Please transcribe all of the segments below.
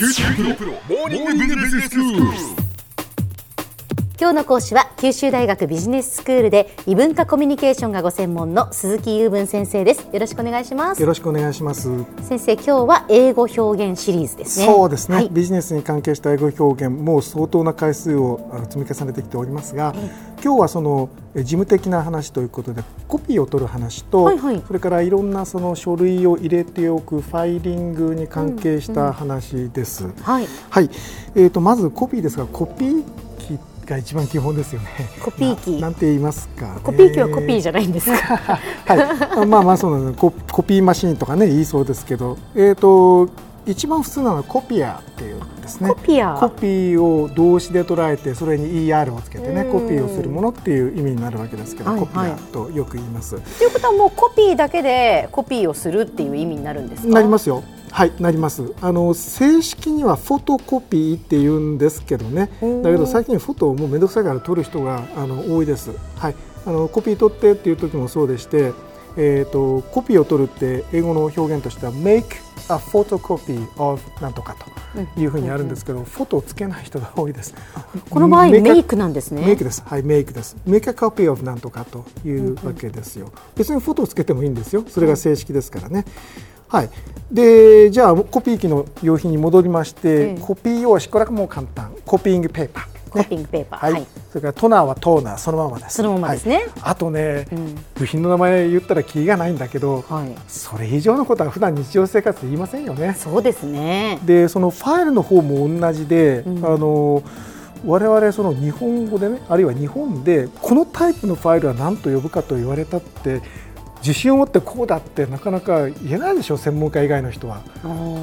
九州大学モーニングビジネススクール。今日の講師は九州大学ビジネススクールで異文化コミュニケーションがご専門の鈴木雄文先生です。よろしくお願いします。よろしくお願いします。先生今日は英語表現シリーズですね。そうですね、はい、ビジネスに関係した英語表現もう相当な回数を積み重ねてきておりますが、今日はそのえ事務的な話ということでコピーを取る話と、はいはい。それからいろんなその書類を入れておくファイリングに関係した話です。はいはい、えー、とまずコピーですがコピー機が一番基本ですよね。コピー機ななんて言いますか、ね。コピー機はコピーじゃないんですか？はい、まあまあそうなんですココピーマシンとかね言いそうですけど、えー、と一番普通なのはコピアっていうんですね。コピアコピーを動詞で捉えてそれに ER をつけてねうんコピーをするものっていう意味になるわけですけど、はいコピアはいとよく言います。ということはもうコピーだけでコピーをするっていう意味になるんですか？なりますよ。はい、なります。あの正式にはフォトコピーって言うんですけどね。うんだけど最近フォトをもうめんどくさいから撮る人があの多いです。はい、あのコピー取ってっていう時もそうでして、えっ、とコピーを取るって英語の表現としては make a photocopy of なんとかというふうにあるんですけど、フォトをつけない人が多いです。この場合メイクなんですねメイクです。はい、メイクです。メイク a copy of なんとかというわけですよ。別にフォトをつけてもいいんですよ。それが正式ですからね。はい。で、じゃあコピー機の用品に戻りまして、ええコピー用紙これはもう簡単。コピーングペーパー。コピングペーパーはい。はいそれからトナーはトーナーそのままです。そのままですねはいあとね、ん部品の名前言ったらキリがないんだけど、はいそれ以上のことは普段日常生活で言いませんよね。そうですねでそのファイルの方も同じで、あの我々その日本語でねあるいは日本でこのタイプのファイルは何と呼ぶかと言われたって自信を持ってこうだってなかなか言えないでしょ専門家以外の人は。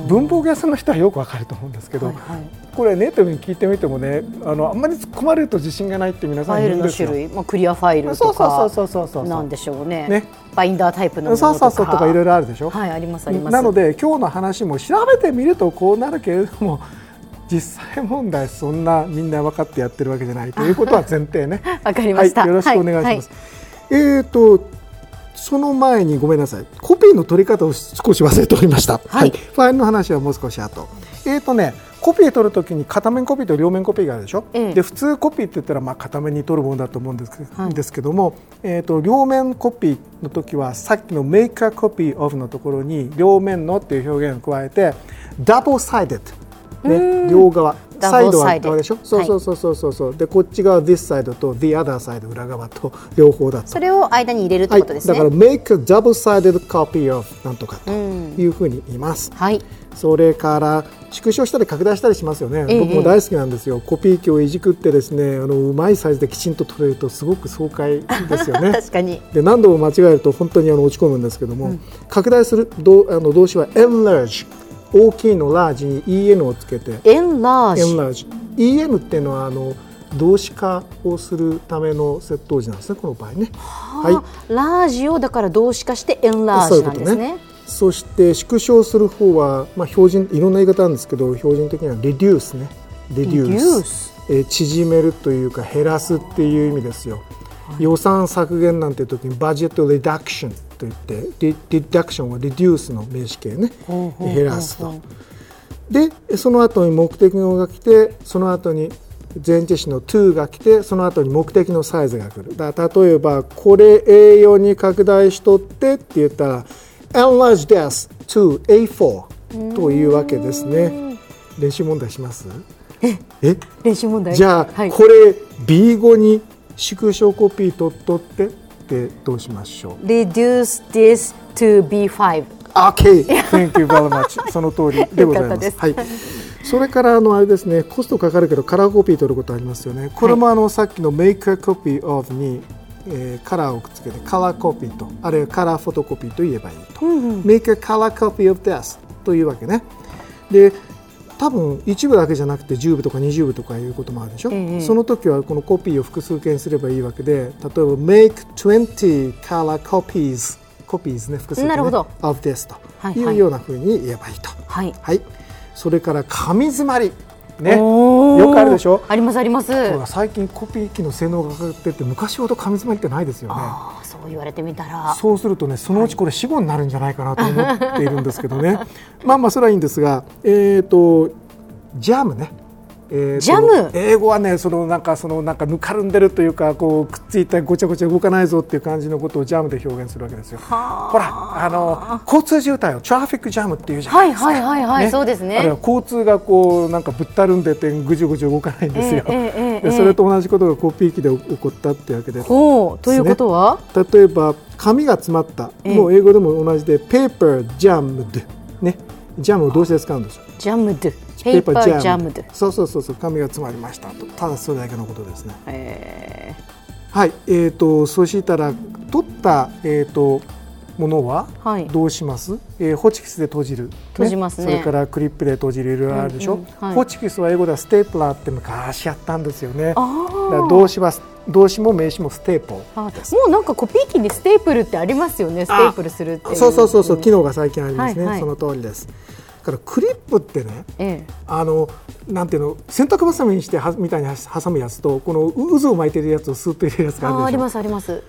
文房具屋さんの人はよくわかると思うんですけど、はいはい。これネットに聞いてみてもねあのあんまり突っ込まれると自信がないって皆ファイルのさん言うんですよ。種。類、まあ、クリアファイルそうそうとかそうそうそうそう。なんでしょうね。ね。バインダータイプのものとか。そうそうそうとかいろいろあるでしょ。はいありますあります。なので今日の話も調べてみるとこうなるけれども 実際問題そんなみんな分かってやってるわけじゃないということは前提ね。わかりました、はい、よろしくお願いします。はえっ、とその前にごめんなさい。コピーの取り方を少し忘れておりました。はい。ファイルの話はもう少し後。えっ、とねコピー取るときに片面コピーと両面コピーがあるでしょ、ええ。で普通コピーって言ったらまあ片面に取るものだと思うんですけ,、はい。ですけども、えー、と両面コピーの時はさっきの make a copy of のところに両面のっていう表現を加えて double sided ね、両側サイド。は側でしょそうそうそうそうそうそう。でこっち側 this side と the other side 裏側と両方だと。それを間に入れるってはい、ことですね。だから make a double sided copy of なんとかというふうに言います、はい。それから縮小したり拡大したりしますよね、ええ。僕も大好きなんですよ。コピー機をいじくってですねあのうまいサイズできちんと取れるとすごく爽快ですよね。確かに。で何度も間違えると本当にあの落ち込むんですけども、拡大する動あの動詞は enlarge 大きいの large に en をつけて。エン？ラージ enlarge en っていうのはあの動詞化をするための接頭詞なんですねこの場合ね。はあラージをだから動詞化してエンラージなんですね。そして縮小する方は、まあ、標準いろんな言い方あるんですけど標準的には reduce ね。reduce, Reduce えー縮めるというか減らすっていう意味ですよ、予算削減なんて時にバジェットリダクションといってリリダクションは reduce の名詞形ね。減らすと。でその後に目的語が来てその後に前置詞の to が来てその後に目的のサイズが来る。だ例えばこれ A4 に拡大しとってって言ったら enlarge this to A4 というわけですね。練習問題します？え練習問題？じゃあ、はい、これ B5 に縮小コピー取っとってってどうしましょう？Reduce this to B5 OK! Thank you very much. その通りでございます。よかはい。それからあのあれですね、コストかかるけどカラーコピー取ることありますよね。これもあのさっきの Make a copy of に、えーカラーをくっつけてカラーコピーとあるいはカラーフォトコピーと言えばいいと。Make a color copy of this というわけね。で。多分一部だけじゃなくて10部とか20部とかいうこともあるでしょ、ええ。その時はこのコピーを複数形すればいいわけで例えば make 20 color copies copies ね複数形ねなるほど。of this というようなふうに言えばいいと。はい。はい。それから紙詰まりね。よくあるでしょ？ありますあります最近コピー機の性能が上がってって昔ほど紙詰まりってないですよね。そう言われてみたらそうするとねそのうちこれ死後になるんじゃないかなと思っているんですけどね。まあまあそれはいいんですが、えっ、とジャムね。えーとジャム。英語はねそのなんかそのなんかぬかるんでるというかこうくっついたごちゃごちゃ動かないぞっていう感じのことをジャムで表現するわけですよ。ほらあの交通渋滞をトラフィックジャムっていうじゃなはいいですか。はいはいはい、そうですあるいはね。交通がこうなんかぶったるんでてぐじゅぐじゅ動かないんですよ。ええええええ。でそれと同じことがコピー機で起こったっていうわけでほうということは、例えば紙が詰まった、ええ。もう英語でも同じで paper jammed ね。ジャムを動詞で使うんですよ。ジャムドペーパージャム。ド。そうそうそうそう紙が詰まりました。とただそれだけのことですね。えはいえー、とそしたら取った、えー、とものは。どうします、えーホチキスで閉じる、閉じますね。それからクリップで閉じる。いろいろあるでしょ、うんうんはい。ホチキスは英語ではステープラーって昔やったんですよね。あだからあ。動詞は動詞も名詞もステープルあもうなんかコピー機にステープルってありますよね。ステープルするっていう。そうそうそうそう機能が最近ありますね、はいはい。その通りです。だからクリップってねええ。あのなんていうの洗濯バサミにしてはみたいに挟むやつとこの渦を巻いてるやつをスーッと入れるやつがあるでしょありますあります。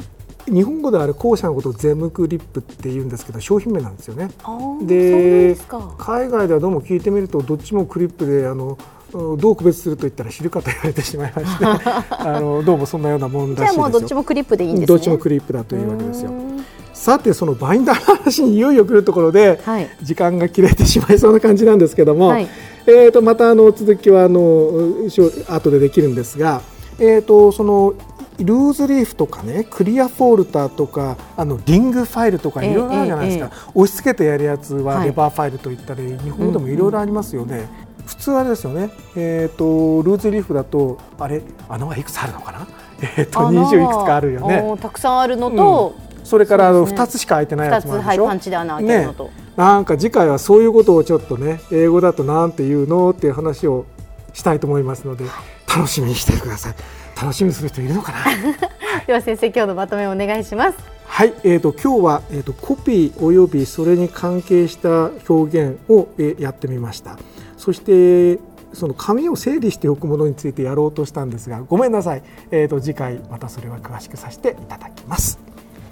日本語ではあれ後者のことをゼムクリップって言うんですけど商品名なんですよねで。海外ではどうも聞いてみるとどっちもクリップであのうんどう区別すると言ったら知るかと言われてしまいまして あのどうもそんなようなもんじゃあもうどっちもクリップでいいんですね。どっちもクリップだというわけですよさてそのバインダーの話にいよいよ来るところで、はい。時間が切れてしまいそうな感じなんですけども、はい。えー、とまたあの続きはあの後でできるんですが、えー、とそのルーズリーフとかねクリアフォルダとかあのリングファイルとかええいろいろあるじゃないですか、え押し付けてやるやつははい。レバーファイルと言ったり、日本語でもいろいろありますよね。普通はあれですよね、えー、とルーズリーフだとあれ穴はいくつあるのかな、えー、と穴は20いくつかあるよね。たくさんあるのと、それからあのそうですね2つしか開いてないやつもあるでしょ？二つはいパンチで穴開けるのとねなんか次回はそういうことをちょっとね英語だとなんて言うのっていう話をしたいと思いますので楽しみにしてください。楽しみにする人いるのかな？では先生今日のまとめをお願いします。はい、えー、と今日は、えー、とコピーおよびそれに関係した表現を、えーやってみました。そしてその紙を整理しておくものについてやろうとしたんですがごめんなさい、えー、と次回またそれは詳しくさせていただきます。